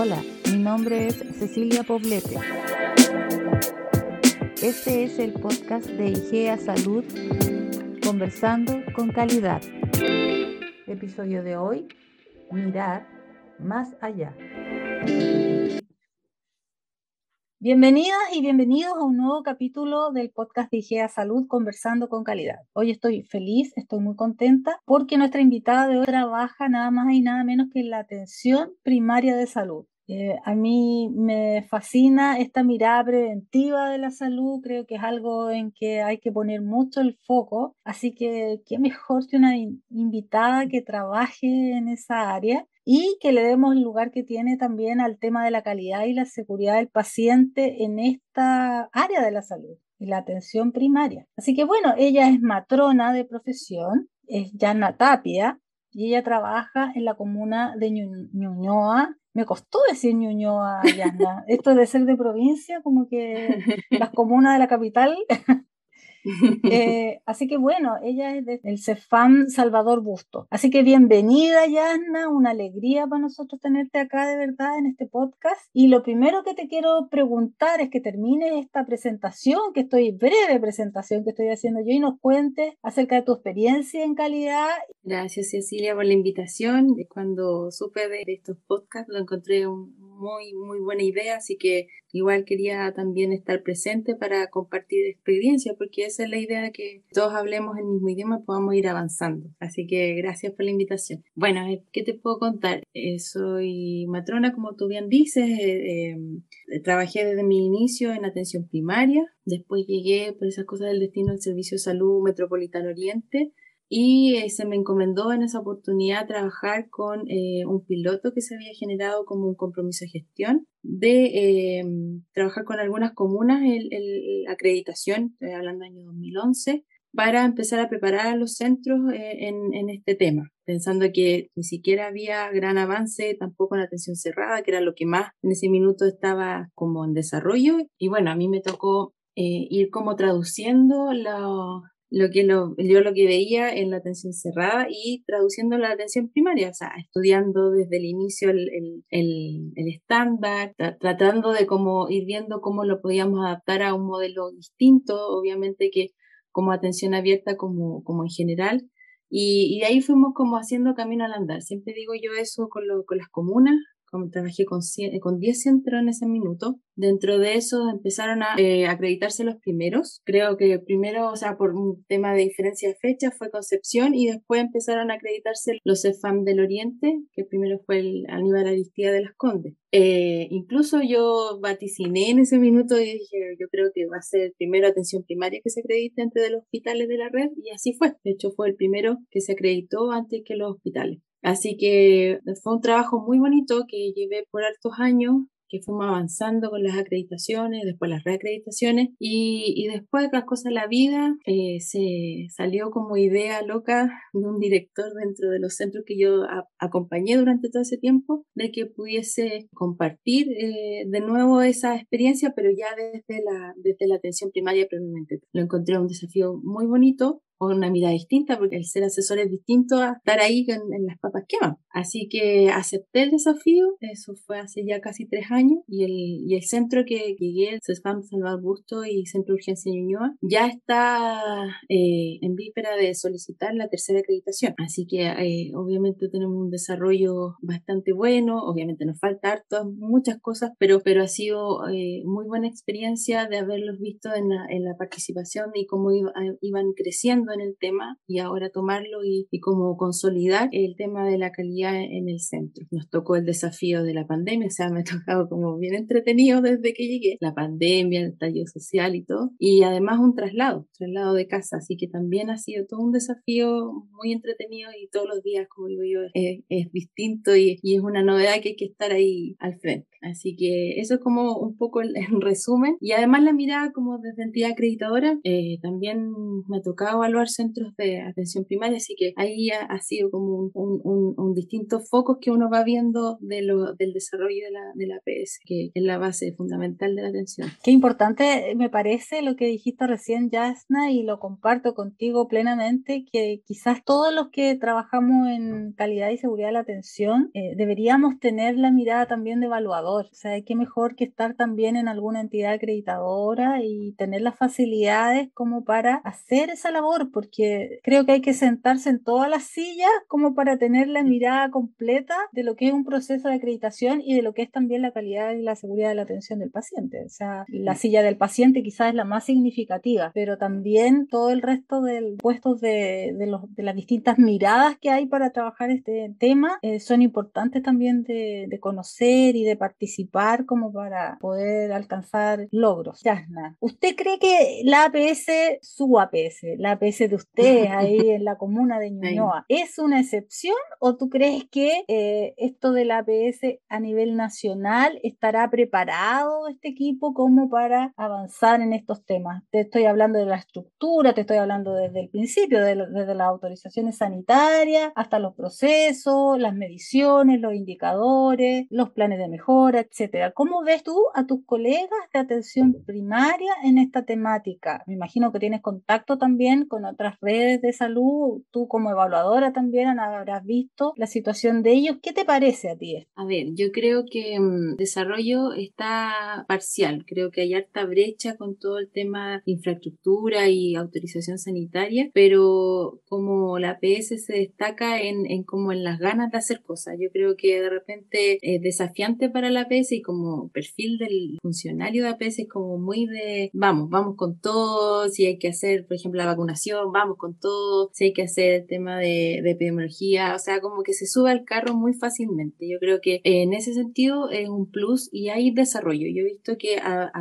Hola, mi nombre es Cecilia Poblete. Este es el podcast de IGEA Salud, conversando con calidad. Episodio de hoy, mirar más allá. Bienvenidas y bienvenidos a un nuevo capítulo del podcast de IGEA Salud Conversando con Calidad. Hoy estoy feliz, estoy muy contenta porque nuestra invitada de hoy trabaja nada más y nada menos que en la atención primaria de salud. Eh, a mí me fascina esta mirada preventiva de la salud, creo que es algo en que hay que poner mucho el foco, así que qué mejor que una invitada que trabaje en esa área y que le demos el lugar que tiene también al tema de la calidad y la seguridad del paciente en esta área de la salud y la atención primaria. Así que bueno, ella es matrona de profesión, es Yana Tapia y ella trabaja en la comuna de Ñuñoa. Me costó decir Ñuñoa, Yana. Esto de ser de provincia, como que las comunas de la capital Eh, así que bueno, ella es del CEFAM Salvador Busto. Así que bienvenida, Yasna, una alegría para nosotros tenerte acá de verdad en este podcast. Y lo primero que te quiero preguntar es que termine esta presentación, que estoy, breve presentación que estoy haciendo yo, y nos cuentes acerca de tu experiencia en calidad. Gracias, Cecilia, por la invitación. Cuando supe de estos podcasts, lo encontré muy, muy buena idea, así que igual quería también estar presente para compartir experiencia, porque esa es la idea de que todos hablemos el mismo idioma y podamos ir avanzando. Así que gracias por la invitación. Bueno, eh, ¿qué te puedo contar? Eh, soy matrona, como tú bien dices, eh, trabajé desde mi inicio en atención primaria, después llegué por esas cosas del destino al Servicio de Salud Metropolitano Oriente, y eh, se me encomendó en esa oportunidad trabajar con eh, un piloto que se había generado como un compromiso de gestión de em, trabajar con algunas comunas en acreditación, estoy hablando del año 2011, para empezar a preparar a los centros eh, en, en, este tema, pensando que ni siquiera había gran avance tampoco en atención cerrada, que era lo que más en ese minuto estaba como en desarrollo. Y bueno, a mí me tocó ir como traduciendo la, lo que lo, yo lo que veía en la atención cerrada y traduciendo la atención primaria, o sea, estudiando desde el inicio el, el, el, estándar, tratando de como ir viendo cómo lo podíamos adaptar a un modelo distinto, obviamente que como atención abierta como, como en general. Y, ahí fuimos como haciendo camino al andar. Siempre digo yo eso con, lo, con las comunas, como trabajé con, con 10 centros en ese minuto. Dentro de eso empezaron a eh, acreditarse los primeros. Creo que primero, o sea, por un tema de diferencia de fecha, fue Concepción y después empezaron a acreditarse los EFAM del Oriente, que primero fue el Aníbal Aristía de las Condes. Eh, incluso yo vaticiné en ese minuto y dije, yo creo que va a ser primero atención primaria que se acredite entre de los hospitales de la red y así fue. De hecho, fue el primero que se acreditó antes que los hospitales. Así que fue un trabajo muy bonito que llevé por hartos años que fuimos avanzando con las acreditaciones, después las reacreditaciones y, y después las cosas la vida eh, se salió como idea loca de un director dentro de los centros que yo acompañé durante todo ese tiempo de que pudiese compartir eh, de nuevo esa experiencia pero ya desde la, desde la atención primaria previamente. Lo encontré un desafío muy bonito o una mirada distinta, porque el ser asesor es distinto a estar ahí en, las papas queman. Así que acepté el desafío, eso fue hace ya casi tres años, y el, y el centro que llegué, el CESFAM Salvador Busto y Centro de Urgencia Ñuñoa, ya está eh, en víspera de solicitar la tercera acreditación. Así que eh, obviamente tenemos un desarrollo bastante bueno, obviamente nos falta harto, muchas cosas, pero, pero ha sido eh, muy buena experiencia de haberlos visto en la, en la participación y cómo iban creciendo en el tema y ahora tomarlo y, y como consolidar el tema de la calidad en el centro. Nos tocó el desafío de la pandemia, o sea, me ha tocado como bien entretenido desde que llegué, la pandemia, el tallo social y todo, y además un traslado, traslado de casa, así que también ha sido todo un desafío muy entretenido y todos los días, como digo yo, es, es distinto y, y es una novedad que hay que estar ahí al frente. Así que eso es como un poco el, resumen. Y además la mirada como desde entidad acreditadora, eh, también me ha tocado evaluar centros de atención primaria, así que ahí ha, sido como un, un, un, distintos focos que uno va viendo de lo, del desarrollo de la, de la APS, que es la base fundamental de la atención. Qué importante me parece lo que dijiste recién, Jasna, y lo comparto contigo plenamente, que quizás todos los que trabajamos en calidad y seguridad de la atención eh, deberíamos tener la mirada también de evaluador. O sea, qué mejor que estar también en alguna entidad acreditadora y tener las facilidades como para hacer esa labor, porque creo que hay que sentarse en todas las sillas como para tener la mirada completa de lo que es un proceso de acreditación y de lo que es también la calidad y la seguridad de la atención del paciente. O sea, la silla del paciente quizás es la más significativa, pero también todo el resto del puestos de, de, los, de las distintas miradas que hay para trabajar este tema eh, son importantes también de, de, conocer y de participar como para poder alcanzar logros. Yasna, ¿usted cree que la APS, su APS, la APS de ustedes ahí en la comuna de Ñuñoa, es una excepción o tú crees que eh, esto de la APS a nivel nacional estará preparado este equipo como para avanzar en estos temas? Te estoy hablando de la estructura, te estoy hablando desde el principio, desde las autorizaciones sanitarias hasta los procesos, las mediciones, los indicadores, los planes de mejora, etcétera. ¿Cómo ves tú a tus colegas de atención primaria en esta temática? Me imagino que tienes contacto también con otras redes de salud, tú como evaluadora también habrás visto la situación de ellos. ¿Qué te parece a ti? A ver, yo creo que mm, desarrollo está parcial. Creo que hay harta brecha con todo el tema de infraestructura y autorización sanitaria, pero como la APS se destaca en, en como en las ganas de hacer cosas, yo creo que de repente es desafiante para la APS y como perfil del funcionario de APS es como muy de vamos, vamos con todo, si hay que hacer, por ejemplo, la vacunación, vamos con todo, si hay que hacer el tema de, de epidemiología, o sea, como que se sube al carro muy fácilmente. Yo creo que en ese sentido es un plus y hay desarrollo. Yo he visto que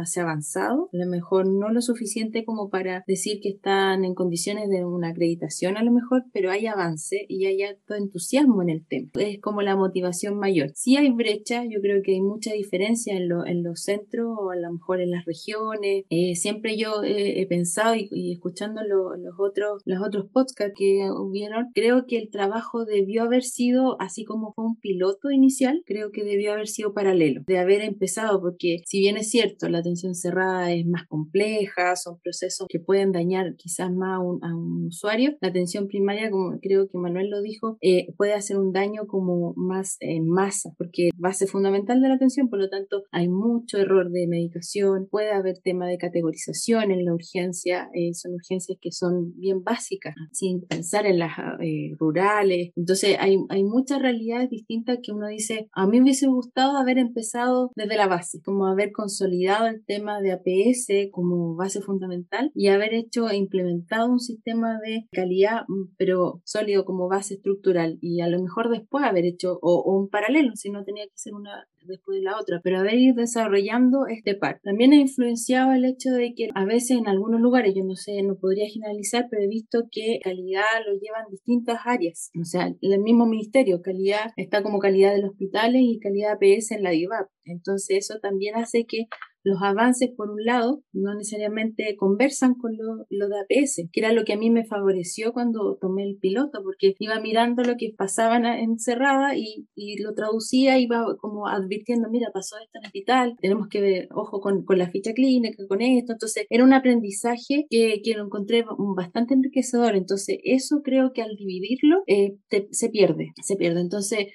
se ha avanzado, a lo mejor no lo suficiente como para decir que están en condiciones de una acreditación a lo mejor, pero hay avance y hay alto entusiasmo en el tema. Es como la motivación mayor. Si hay brecha, yo creo que hay mucha diferencia en, en los centros o a lo mejor en las regiones. Eh, siempre yo he pensado y, escuchando los otros los otros podcasts que hubieron, creo que el trabajo debió haber sido así como fue un piloto inicial, creo que debió haber sido paralelo, de haber empezado, porque si bien es cierto, la atención cerrada es más compleja, son procesos que pueden dañar quizás más a un, usuario, la atención primaria, como creo que Manuel lo dijo, eh, puede hacer un daño como más en masa, porque base fundamental de la atención, por lo tanto hay mucho error de medicación, puede haber tema de categorización en la urgencia, eh, son urgencias que son bien básicas, sin pensar en las eh, rurales, entonces hay, hay muchas realidades distintas que uno dice, a mí me hubiese gustado haber empezado desde la base, como haber consolidado el tema de APS como base fundamental y haber hecho e implementado un sistema de calidad, mm, pero sólido como base estructural y a lo mejor después haber hecho o, un paralelo, si no tenía que ser una después de la otra, pero haber ido desarrollando este par. También ha influenciado el hecho de que a veces en algunos lugares, yo no sé, no podría generalizar, pero he visto que calidad lo llevan distintas áreas. O sea, el mismo ministerio, calidad está como calidad de los hospitales y calidad APS en la DIVAP. Entonces eso también hace que los avances, por un lado, no necesariamente conversan con lo, lo, de APS, que era lo que a mí me favoreció cuando tomé el piloto, porque iba mirando lo que pasaba encerrada y, y lo traducía, iba como advirtiendo, mira, pasó esto en el hospital, tenemos que ver, ojo con, con la ficha clínica, con esto. Entonces, era un aprendizaje que, que lo encontré bastante enriquecedor. Entonces, eso creo que al dividirlo eh, se pierde, se pierde. Entonces,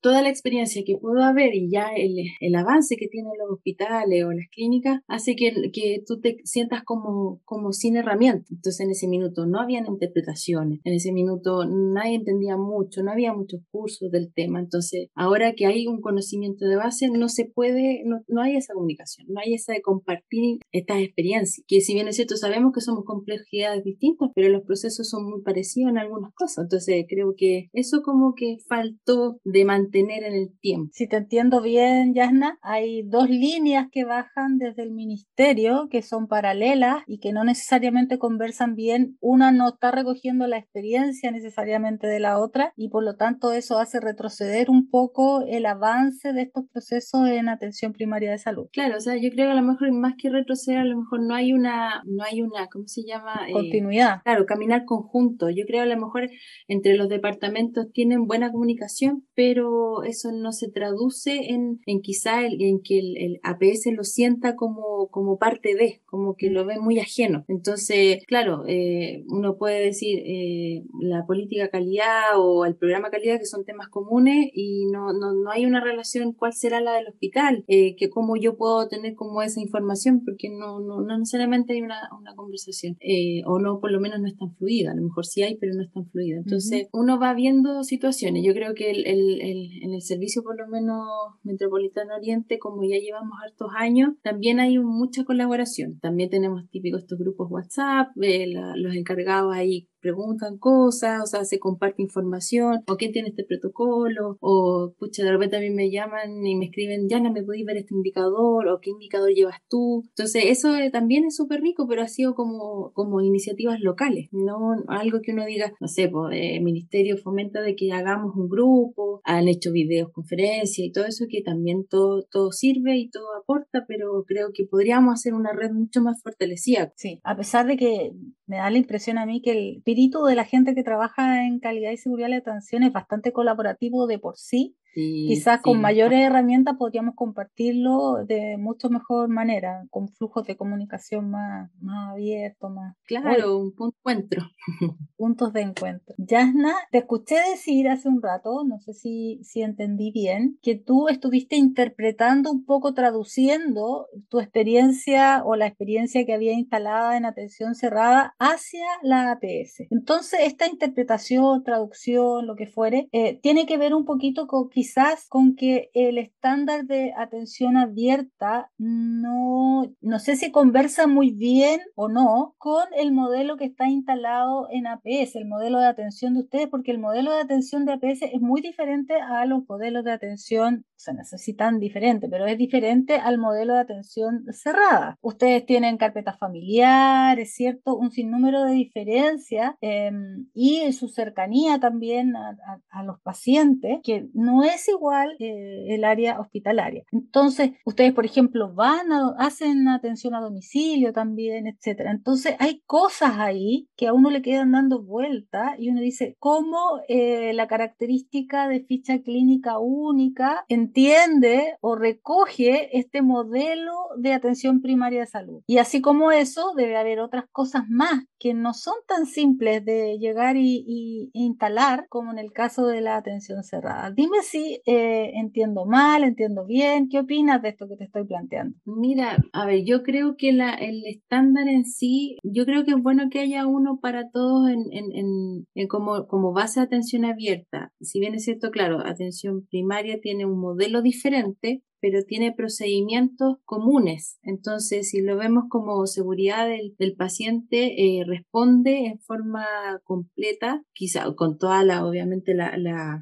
toda la experiencia que puedo haber y ya el, el, avance que tienen los hospitales o las clínicas hace que, que tú te sientas como, como sin herramientas. Entonces en ese minuto no habían interpretaciones, en ese minuto nadie entendía mucho, no había muchos cursos del tema. Entonces ahora que hay un conocimiento de base, no se puede, no, no hay esa comunicación, no hay esa de compartir estas experiencias, que si bien es cierto, sabemos que somos complejidades distintas, pero los procesos son muy parecidos en algunas cosas. Entonces creo que eso como que faltó de mantener mantener en el tiempo. Si te entiendo bien, Yasna, hay dos líneas que bajan desde el ministerio que son paralelas y que no necesariamente conversan bien. Una no está recogiendo la experiencia necesariamente de la otra y por lo tanto eso hace retroceder un poco el avance de estos procesos en atención primaria de salud. Claro, o sea, yo creo que a lo mejor más que retroceder, a lo mejor no hay una, no hay una, ¿cómo se llama? Eh, Continuidad. claro, caminar conjunto. Yo creo que a lo mejor entre los departamentos tienen buena comunicación, pero eso no se traduce en, en quizá el, en que el, APS lo sienta como, como parte de, como que lo ve muy ajeno. Entonces, claro, eh, uno puede decir eh, la política calidad o el programa calidad que son temas comunes y no, no, no hay una relación cuál será la del hospital, eh, que cómo yo puedo tener como esa información, porque no, no, no necesariamente hay una, una conversación, eh, o no, por lo menos no es tan fluida, a lo mejor sí hay, pero no es tan fluida. Entonces, uno va viendo situaciones. Yo creo que el, el, el, en el servicio, por lo menos Metropolitano Oriente, como ya llevamos hartos años, también hay mucha colaboración. También tenemos típicos estos grupos WhatsApp, eh, los encargados ahí preguntan cosas, o sea, se comparte información, o quién tiene este protocolo, o pucha, de repente a mí me llaman y me escriben, ya no me podéis ver este indicador, o qué indicador llevas tú. Entonces, eso eh, también es súper rico, pero ha sido como, como iniciativas locales, no algo que uno diga, no sé, pues el ministerio fomenta de que hagamos un grupo, han hecho videos, conferencias y todo eso, que también todo, todo sirve y todo aporta, pero creo que podríamos hacer una red mucho más fortalecida. Sí, a pesar de que me da la impresión a mí que el espíritu de la gente que trabaja en calidad y seguridad de la atención es bastante colaborativo de por sí Quizás con mayores herramientas podríamos compartirlo de mucho mejor manera, con flujos de comunicación más, más abiertos, más... Claro, un punto de encuentro. Puntos de encuentro. Yasna, te escuché decir hace un rato, no sé si, si entendí bien, que tú estuviste interpretando un poco, traduciendo tu experiencia o la experiencia que había instalada en atención cerrada hacia la APS. Entonces, esta interpretación, traducción, lo que fuere, eh, tiene que ver un poquito con quizás con que el estándar de atención abierta no, no sé si conversa muy bien o no con el modelo que está instalado en APS, el modelo de atención de ustedes, porque el modelo de atención de APS es muy diferente a los modelos de atención, se necesitan diferente, pero es diferente al modelo de atención cerrada. Ustedes tienen carpetas familiares, ¿cierto? Un sinnúmero de diferencias em, y su cercanía también a, a los pacientes, que no es igual eh, el área hospitalaria. Entonces, ustedes, por ejemplo, van a, hacen atención a domicilio también, etcétera. Entonces, hay cosas ahí que a uno le quedan dando vuelta y uno dice, ¿cómo eh, la característica de ficha clínica única entiende o recoge este modelo de atención primaria de salud? Y así como eso, debe haber otras cosas más que no son tan simples de llegar y, y instalar como en el caso de la atención cerrada. Dime si eh, entiendo mal, entiendo bien. ¿Qué opinas de esto que te estoy planteando? Mira, a ver, yo creo que la, el estándar en sí, yo creo que es bueno que haya uno para todos en, en, en, como, como base de atención abierta. Si bien es cierto, claro, atención primaria tiene un modelo diferente, pero tiene procedimientos comunes. Entonces, si lo vemos como seguridad del, paciente, eh, responde en forma completa, quizá con toda la, obviamente, la, la,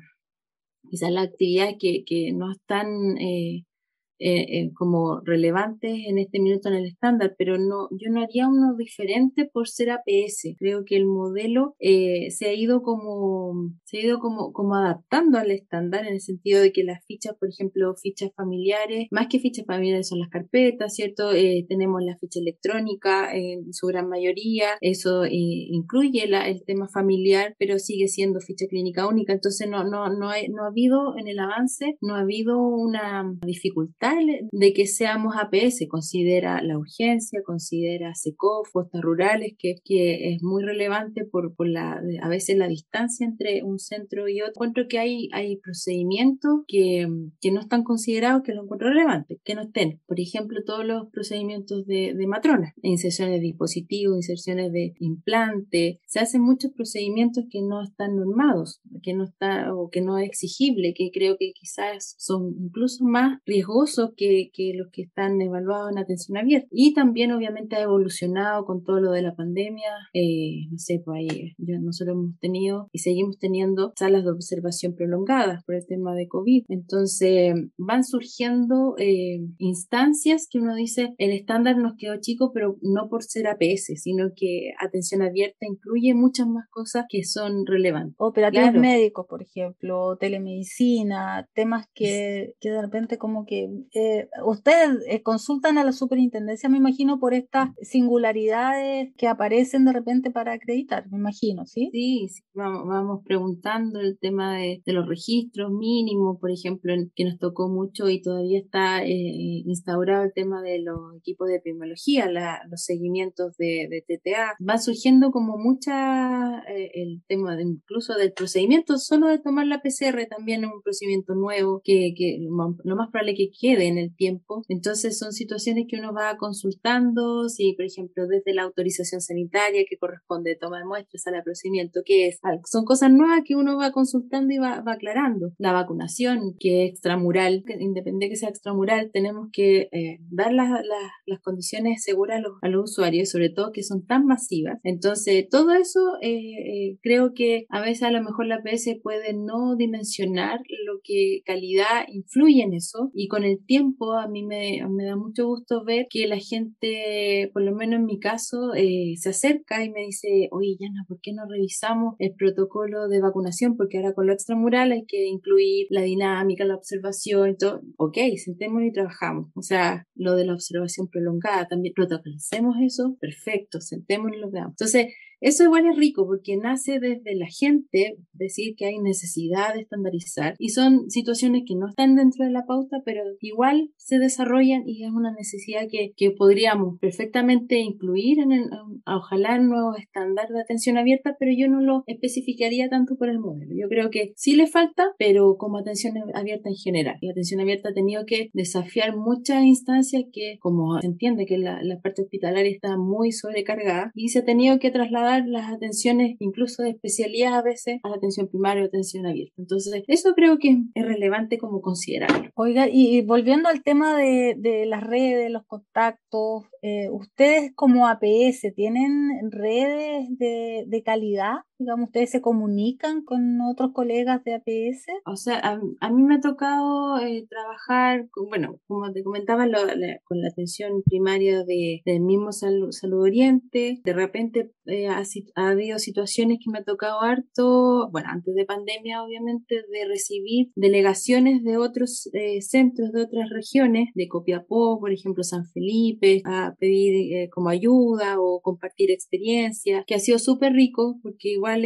quizás que, que no están eh, eh, eh, como relevantes en este minuto en el estándar, pero no, yo no haría uno diferente por ser APS. Creo que el modelo eh, se ha ido como, se ha ido como, como adaptando al estándar en el sentido de que las fichas, por ejemplo, fichas familiares, más que fichas familiares son las carpetas, ¿cierto? tenemos la ficha electrónica en su gran mayoría, eso incluye la, el tema familiar, pero sigue siendo ficha clínica única, entonces no, no, no, no ha habido en el avance, no ha habido una dificultad de que seamos APS, considera la urgencia, considera SECOF, costas rurales, que, que es muy relevante por, por la, a veces la distancia entre un centro y otro. Encuentro que hay, hay procedimientos que, que no están considerados, que lo encuentro relevante, que no estén. Por ejemplo, todos los procedimientos de, de matrona, inserciones de dispositivos, inserciones de implante, se hacen muchos procedimientos que no están normados, que no está o que no es exigible, que creo que quizás son incluso más riesgosos que, que los que están evaluados en atención abierta. Y también obviamente ha evolucionado con todo lo de la pandemia. Eh, no sé, pues ahí ya nosotros hemos tenido y seguimos teniendo salas de observación prolongadas por el tema de COVID. Entonces van surgiendo eh, instancias que uno dice, el estándar nos quedó chico, pero no por ser APS, sino que atención abierta incluye muchas más cosas que son relevantes. Operativos médicos, por ejemplo, telemedicina, temas que, que de repente como que eh, ustedes eh, consultan a la superintendencia, me imagino, por estas singularidades que aparecen de repente para acreditar, me imagino, ¿sí? Sí, vamos, preguntando el tema de, los registros mínimos, por ejemplo, que nos tocó mucho y todavía está eh, instaurado el tema de los equipos de epidemiología, los seguimientos de, TTA. Va surgiendo como mucha el tema incluso del procedimiento, solo de tomar la PCR también es un procedimiento nuevo que, que lo más probable que quede en el tiempo. Entonces son situaciones que uno va consultando, si por ejemplo desde la autorización sanitaria que corresponde toma de muestras al procedimiento, que es, son cosas nuevas que uno va consultando y va, aclarando. La vacunación, que es extramural, que independiente que sea extramural, tenemos que eh, dar las, las, condiciones seguras a los, a los, usuarios, sobre todo que son tan masivas. Entonces, todo eso eh, eh, creo que a veces a lo mejor la PS puede no dimensionar lo que calidad influye en eso y con el tiempo a mí me, me da mucho gusto ver que la gente, por lo menos en mi caso, se acerca y me dice, oye, Yana, ¿por qué no revisamos el protocolo de vacunación? Porque ahora con lo extramural hay que incluir la dinámica, la observación todo. Ok, sentémonos y trabajamos. O sea, lo de la observación prolongada también, protocolicemos eso, perfecto, sentémonos y lo veamos. Entonces, eso igual es rico porque nace desde la gente decir que hay necesidad de estandarizar y son situaciones que no están dentro de la pauta, pero igual se desarrollan y es una necesidad que, que podríamos perfectamente incluir en el, ojalá en nuevos estándares de atención abierta, pero yo no lo especificaría tanto por el modelo. Yo creo que sí le falta, pero como atención abierta en general. La atención abierta ha tenido que desafiar muchas instancias que, como se entiende que la, la parte hospitalaria está muy sobrecargada y se ha tenido que trasladar las atenciones, incluso de especialidad a veces, a la atención primaria o atención abierta. Entonces, eso creo que es relevante como considerarlo. Oiga, y volviendo al tema de, de las redes, los contactos, eh, ¿ustedes como APS tienen redes de, calidad? digamos, ustedes se comunican con otros colegas de APS? O sea, a, mí me ha tocado eh, trabajar, bueno, como te comentaba, con la atención primaria de, del mismo Salud, Oriente. De repente eh, ha, habido situaciones que me ha tocado harto, bueno, antes de pandemia, obviamente, de recibir delegaciones de otros eh, centros, de otras regiones, de Copiapó, por ejemplo, San Felipe, a pedir como ayuda o compartir experiencias, que ha sido súper rico porque igual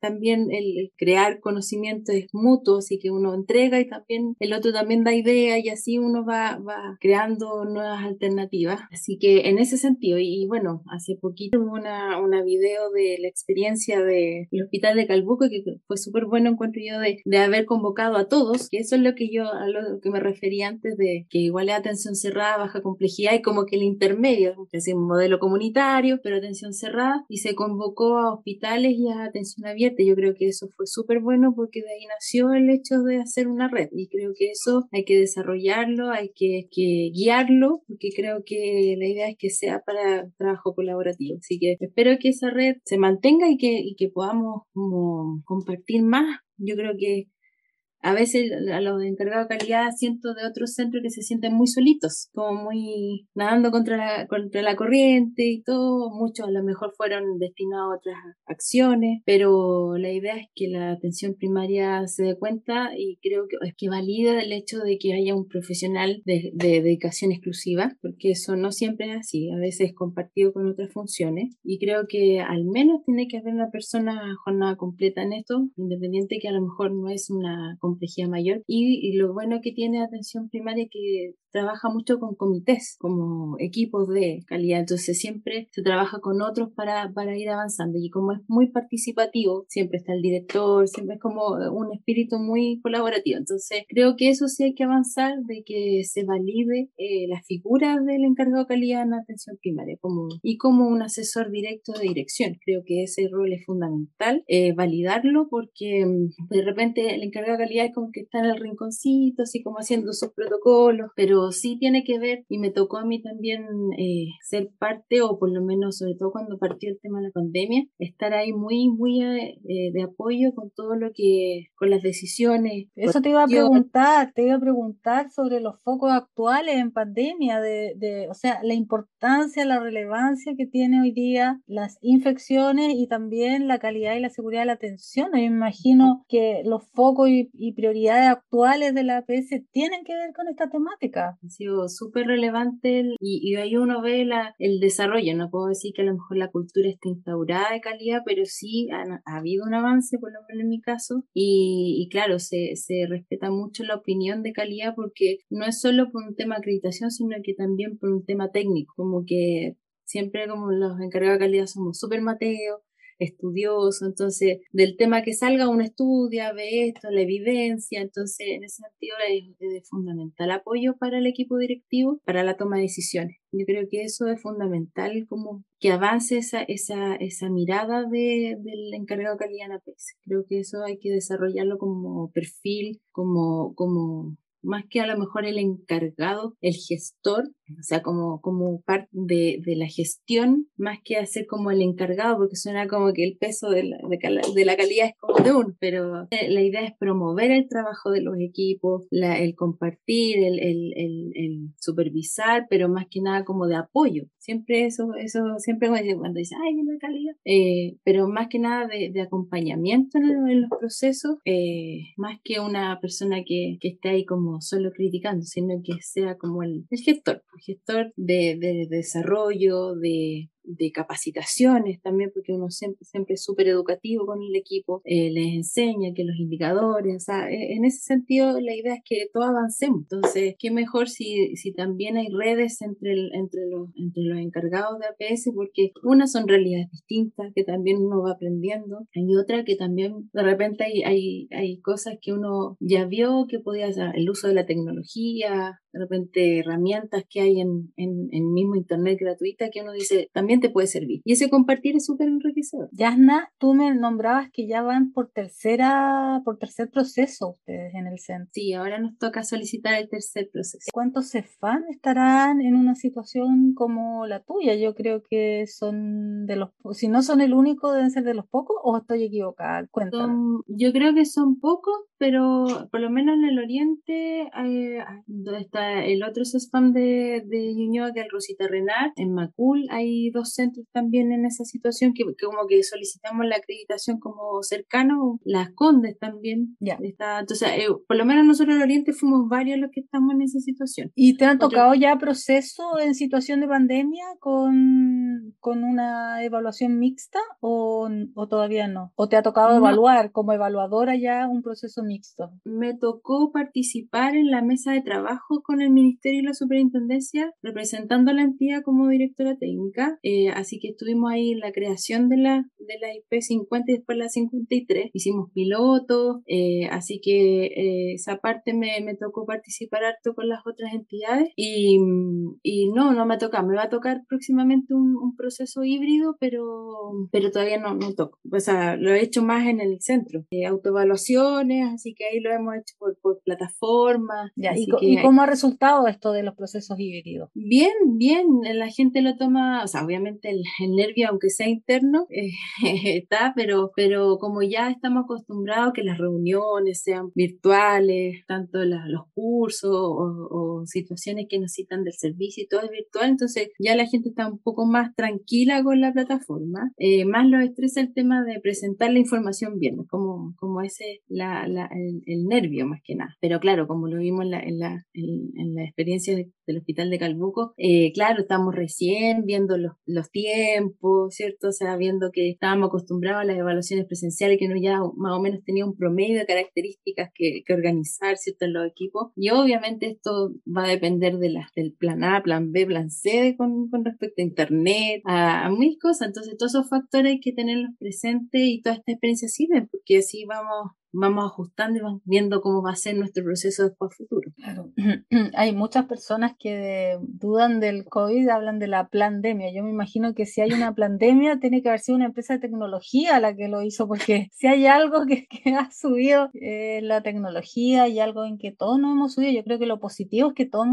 también el crear conocimiento es mutuo, así que uno entrega y también el otro también da idea y así uno va, va creando nuevas alternativas. Así que en ese sentido, y, bueno, hace poquito hubo una, una video de la experiencia del hospital de Calbuco que fue súper bueno, encuentro yo, de, de haber convocado a todos, que eso es lo que yo, a lo que me refería antes de que igual es atención cerrada, baja complejidad y como que el intermedio, es decir, un modelo comunitario, pero atención cerrada, y se convocó a hospitales y atención abierta. Yo creo que eso fue súper bueno porque de ahí nació el hecho de hacer una red y creo que eso hay que desarrollarlo, hay que, guiarlo porque creo que la idea es que sea para trabajo colaborativo. Así que espero que esa red se mantenga y que, y que podamos compartir más. Yo creo que a veces a los encargados de calidad siento de otros centros que se sienten muy solitos, como muy nadando contra la, contra la corriente y todo. Muchos a lo mejor fueron destinados a otras acciones, pero la idea es que la atención primaria se dé cuenta y creo que es que valida el hecho de que haya un profesional de, de dedicación exclusiva, porque eso no siempre es así, a veces es compartido con otras funciones y creo que al menos tiene que haber una persona jornada completa en esto, independiente que a lo mejor no es una complejidad mayor. Y, lo bueno que tiene atención primaria que trabaja mucho con comités, como equipos de calidad. Entonces siempre se trabaja con otros para, para ir avanzando. Y como es muy participativo, siempre está el director, siempre es como un espíritu muy colaborativo. Entonces creo que eso sí hay que avanzar, de que se valide eh, la figura del encargado de calidad en atención primaria como, y como un asesor directo de dirección. Creo que ese rol es fundamental, eh, validarlo porque mm, de repente el encargado de calidad es como que está en el rinconcito, así como haciendo sus protocolos, pero pero sí tiene que ver y me tocó a mí también eh, ser parte o por lo menos sobre todo cuando partió el tema de la pandemia, estar ahí muy, muy eh, de apoyo con todo lo que, con las decisiones. Eso te iba a preguntar, te iba a preguntar sobre los focos actuales en pandemia, de, de o sea, la importancia, la relevancia que tiene hoy día las infecciones y también la calidad y la seguridad de la atención. Yo me imagino que los focos y, prioridades actuales de la APS tienen que ver con esta temática. Ha sido súper relevante y, ahí uno ve la, el desarrollo. No puedo decir que a lo mejor la cultura está instaurada de calidad, pero sí ha, habido un avance, por lo menos en mi caso. Y, claro, se, se respeta mucho la opinión de calidad porque no es solo por un tema de acreditación, sino que también por un tema técnico, como que siempre como los encargados de calidad somos súper mateos, estudioso, entonces del tema que salga uno estudia, ve esto, la evidencia, entonces en ese sentido es, fundamental apoyo para el equipo directivo para la toma de decisiones. Yo creo que eso es fundamental como que avance esa, esa, esa mirada de, del encargado de calidad en. Creo que eso hay que desarrollarlo como perfil, como, como más que a lo mejor el encargado, el gestor, o sea, como, como parte de, de, la gestión, más que hacer como el encargado, porque suena como que el peso de la, de, la calidad es como de uno, pero la idea es promover el trabajo de los equipos, la, el compartir, el, el, el, el, supervisar, pero más que nada como de apoyo. Siempre eso, eso siempre cuando dice, ay, la calidad, eh, pero más que nada de, de acompañamiento en, los procesos, eh, más que una persona que, que esté ahí como solo criticando, sino que sea como el, el gestor gestor de, de desarrollo, de, de capacitaciones también, porque uno siempre, siempre es súper educativo con el equipo, eh, les enseña que los indicadores, o sea, e, en ese sentido la idea es que todos avancemos. Entonces, qué mejor si, si también hay redes entre, entre, los, entre los encargados de APS, porque unas son realidades distintas que también uno va aprendiendo, hay otra que también de repente hay, hay, hay cosas que uno ya vio que podía hacer, el uso de la tecnología, de repente herramientas que hay en, en, en mismo Internet gratuita que uno dice, también te puede servir. Y ese compartir es súper enriquecedor. Yasna, tú me nombrabas que ya van por tercera, por tercer proceso ustedes en el centro. Sí, ahora nos toca solicitar el tercer proceso. ¿Cuántos CEFAN estarán en una situación como la tuya? Yo creo que son de los, si no son el único, deben ser de los pocos o estoy equivocada. Cuéntame. yo creo que son pocos, pero por lo menos en el oriente, eh, donde está el otro CESPAM de, de Ñuñoa, que es el Rosita Renal, en Macul hay dos centros también en esa situación, que, como que solicitamos la acreditación como cercano, las Condes también. Ya. Está, entonces, eh, por lo menos nosotros en Oriente fuimos varios los que estamos en esa situación. ¿Y te han tocado ya proceso en situación de pandemia con, con una evaluación mixta o, o todavía no? ¿O te ha tocado evaluar como evaluadora ya un proceso mixto? Me tocó participar en la mesa de trabajo con el Ministerio y la Superintendencia representando a la entidad como directora técnica. Eh, así que estuvimos ahí en la creación de la, de la IP50 y después la 53. Hicimos pilotos, eh, así que eh, esa parte me, me, tocó participar harto con las otras entidades y, y, no, no me toca. Me va a tocar próximamente un, un proceso híbrido, pero, pero todavía no, no toco. O sea, lo he hecho más en el centro. autoevaluaciones, así que ahí lo hemos hecho por, por plataformas. ¿y, ¿Y, cómo ha resultado esto de los procesos híbridos? Bien, bien. La gente lo toma, o sea, obviamente el, nervio, aunque sea interno, eh, está, pero, pero como ya estamos acostumbrados que las reuniones sean virtuales, tanto los cursos o, situaciones que necesitan del servicio y todo es virtual, entonces ya la gente está un poco más tranquila con la plataforma, eh, más lo estresa el tema de presentar la información bien, como, como ese la, el, nervio más que nada. Pero claro, como lo vimos en la, en la, en, la experiencia del hospital de Calbuco, eh, claro, estamos recién viendo los los tiempos, ¿cierto? O sea, viendo que estábamos acostumbrados a las evaluaciones presenciales, que uno ya más o menos tenía un promedio de características que, que organizar, ¿cierto? En los equipos. Y obviamente esto va a depender de las, del plan A, plan B, plan C con, con respecto a Internet, a, a mil cosas. Entonces, todos esos factores hay que tenerlos presentes y toda esta experiencia sirve, porque así vamos vamos ajustando y vamos viendo cómo va a ser nuestro proceso después futuro. Claro, hay muchas personas que dudan del COVID, hablan de la pandemia. Yo me imagino que si hay una pandemia, tiene que haber sido una empresa de tecnología la que lo hizo, porque si hay algo que, ha subido eh, la tecnología y algo en que todos nos hemos subido, yo creo que lo positivo es que todos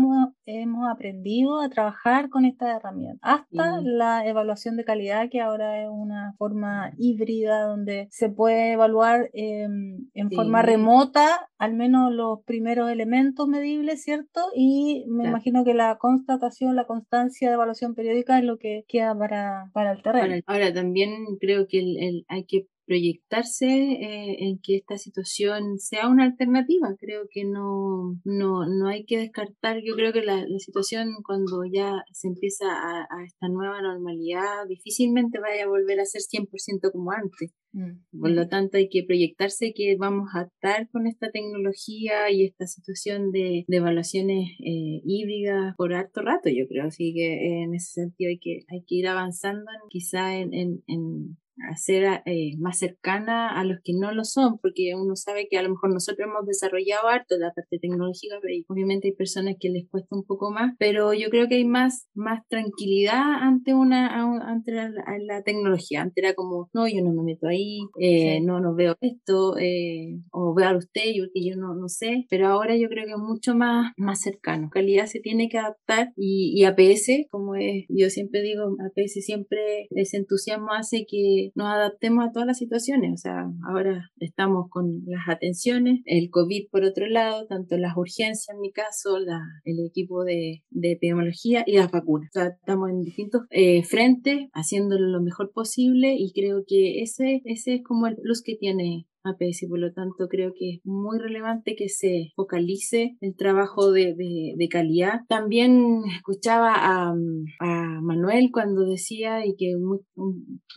hemos aprendido a trabajar con esta herramienta, hasta la evaluación de calidad, que ahora es una forma híbrida donde se puede evaluar em, en forma remota al menos los primeros elementos medibles, ¿cierto? Y me imagino que la constatación, la constancia de evaluación periódica es lo que queda para, para el terreno. Ahora, también creo que el, hay que proyectarse eh, en que esta situación sea una alternativa. Creo que no, no, no hay que descartar, yo creo que la, situación cuando ya se empieza a, esta nueva normalidad difícilmente vaya a volver a ser 100% como antes. Mm, por lo tanto, hay que proyectarse que vamos a estar con esta tecnología y esta situación de, evaluaciones eh, híbridas por harto rato, yo creo. Así que en ese sentido hay que, hay que ir avanzando quizá en, en a ser eh, más cercana a los que no lo son, porque uno sabe que a lo mejor nosotros hemos desarrollado harto la parte tecnológica, pero obviamente hay personas que les cuesta un poco más, pero yo creo que hay más, más tranquilidad ante una ante la, tecnología. Antes era como, no, yo no me meto ahí, eh, no, no veo esto, eh, o veo a usted, yo que yo no, no sé, pero ahora yo creo que es mucho más, más cercano. Calidad se tiene que adaptar y, y APS, como es, yo siempre digo, APS siempre ese entusiasmo hace que nos adaptemos a todas las situaciones. O sea, ahora estamos con las atenciones, el COVID por otro lado, tanto las urgencias en mi caso, la, el equipo de, de, epidemiología y las vacunas. O sea, estamos en distintos eh, frentes, haciéndolo lo mejor posible y creo que ese, ese es como el plus que tiene APS y por lo tanto creo que es muy relevante que se focalice el trabajo de, de, calidad. También escuchaba a, a, Manuel cuando decía y que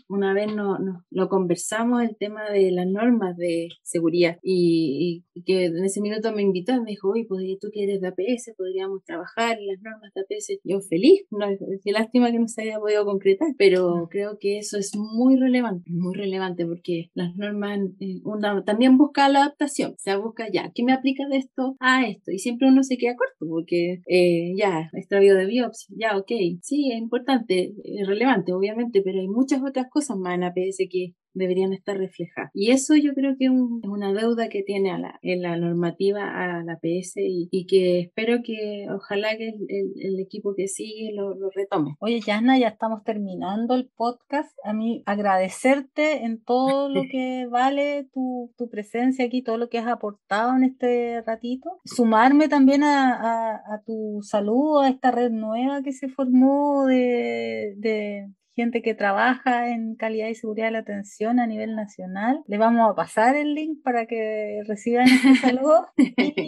una vez no, no, lo conversamos el tema de las normas de seguridad y, que en ese minuto me invitó, me dijo, oye, pues tú que eres de APS, podríamos trabajar en las normas de APS. Yo feliz, no, qué lástima que no se haya podido concretar, pero creo que eso es muy relevante, muy relevante porque las normas, eh, también busca la adaptación, o sea, busca ya, ¿qué me aplica de esto a esto? Y siempre uno se queda corto porque eh, ya, extravío de biopsia, ya, ok, sí, es importante, es relevante, obviamente, pero hay muchas otras cosas más en APS que deberían estar reflejadas. Y eso yo creo que es una deuda que tiene a la, en la normativa a la PS y, que espero que ojalá que el, equipo que sigue lo, retome. Oye, Yana, ya estamos terminando el podcast. A mí agradecerte en todo lo que vale tu, tu presencia aquí, todo lo que has aportado en este ratito. Sumarme también a, a, tu saludo, a esta red nueva que se formó de, de gente que trabaja en calidad y seguridad de la atención a nivel nacional. Le vamos a pasar el link para que reciban este saludo.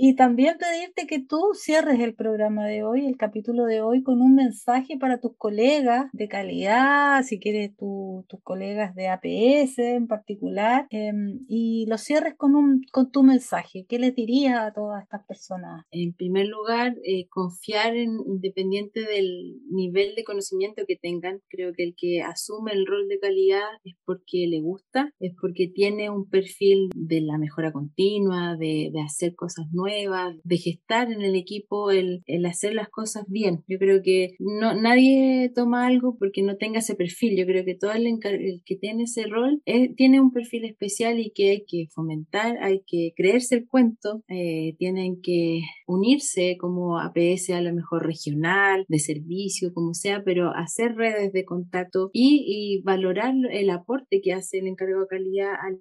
Y, también pedirte que tú cierres el programa de hoy, el capítulo de hoy, con un mensaje para tus colegas de calidad, si quieres tus colegas de APS en particular, em, y lo cierres con, un, con tu mensaje. ¿Qué les dirías a todas estas personas? En primer lugar, eh, confiar en, independiente del nivel de conocimiento que tengan, Creo que el que asume el rol de calidad es porque le gusta, es porque tiene un perfil de la mejora continua, de, de hacer cosas nuevas, de gestar en el equipo el, el, hacer las cosas bien. Yo creo que no, nadie toma algo porque no tenga ese perfil. Yo creo que todo el, el que tiene ese rol eh, tiene un perfil especial y que hay que fomentar, hay que creerse el cuento, eh, tienen que unirse como APS a lo mejor regional, de servicio, como sea, pero hacer redes de contacto y, valorar el aporte que hace el encargado de calidad al,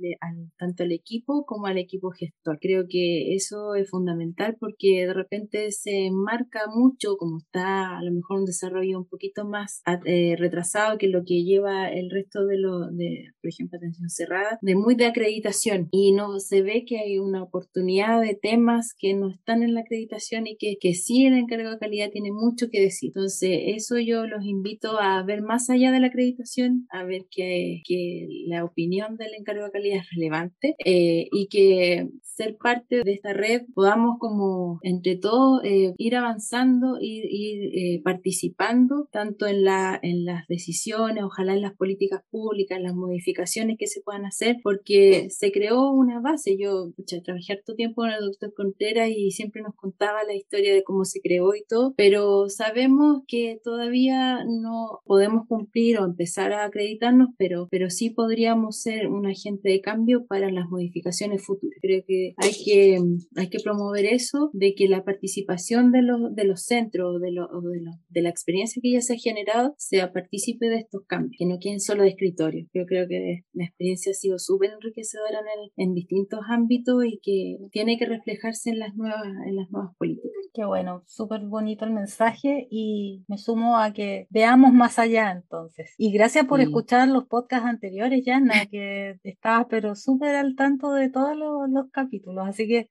tanto al equipo como al equipo gestor. Creo que eso es fundamental porque de repente se marca mucho, como está a lo mejor un desarrollo un poquito más eh, retrasado que lo que lleva el resto de lo de, por ejemplo, atención cerrada, de muy de acreditación y no se ve que hay una oportunidad de temas que no están en la acreditación y que, que sí el encargado de calidad tiene mucho que decir. Entonces, eso yo los invito a ver más allá de la acreditación, a ver que, que la opinión del encargo de calidad es relevante eh, y que ser parte de esta red podamos como entre todos eh, ir avanzando, ir, ir eh, participando tanto en, la, en las decisiones, ojalá en las políticas públicas, las modificaciones que se puedan hacer, porque se creó una base. Yo trabajé harto tiempo con el doctor Contreras y siempre nos contaba la historia de cómo se creó y todo, pero sabemos que todavía no podemos cumplir o empezar a acreditarnos, pero, pero sí podríamos ser un agente de cambio para las modificaciones futuras. Creo que hay que, hay que promover eso, de que la participación de los, de los centros, de, lo, de, de la experiencia que ya se ha generado, sea partícipe de estos cambios, que no queden solo de escritorio. Yo creo que la experiencia ha sido súper enriquecedora en, en distintos ámbitos y que tiene que reflejarse en las nuevas, en las nuevas políticas. Qué bueno, súper bonito el mensaje y me sumo a que veamos más allá entonces. Y gracias por escuchar los podcasts anteriores, Yana, que estabas pero súper al tanto de todos los, los capítulos. Así que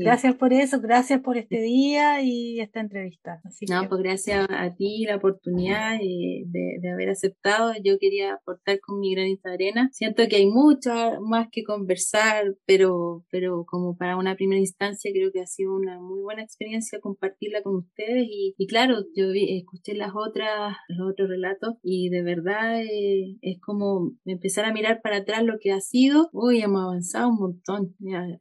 gracias por eso, gracias por este día y esta entrevista. Así no, pues gracias a ti la oportunidad de, de, haber aceptado. Yo quería aportar con mi granita de arena. Siento que hay mucho más que conversar, pero, pero como para una primera instancia creo que ha sido una muy buena experiencia compartirla con ustedes y, y claro, yo escuché las otras, los otros relatos y de verdad eh, es como empezar a mirar para atrás lo que ha sido. Uy, hemos avanzado un montón.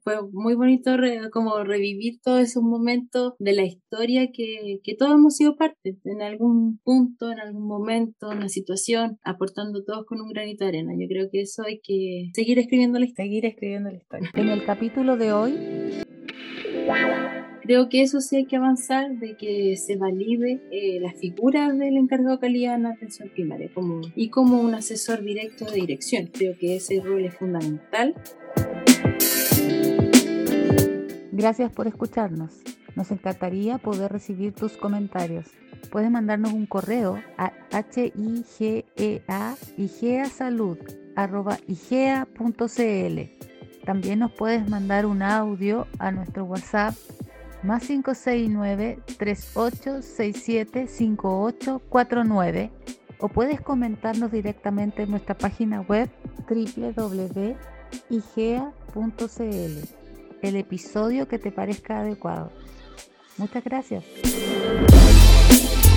fue muy bonito como revivir todos esos momentos de la historia que, que todos hemos sido parte en algún punto, en algún momento, en una situación, aportando todos con un granito de arena. Yo creo que eso hay que seguir escribiendo la historia. Seguir escribiendo la historia. En el capítulo de hoy creo que eso sí hay que avanzar, de que se valide eh, la figura del encargado de calidad en la atención primaria como, y como un asesor directo de dirección. Creo que ese rol es fundamental. Gracias por escucharnos. Nos encantaría poder recibir tus comentarios. Puedes mandarnos un correo a higeasalud.igea.cl. También nos puedes mandar un audio a nuestro WhatsApp más 569-3867-5849 o puedes comentarnos directamente en nuestra página web www.igea.cl el episodio que te parezca adecuado. Muchas gracias.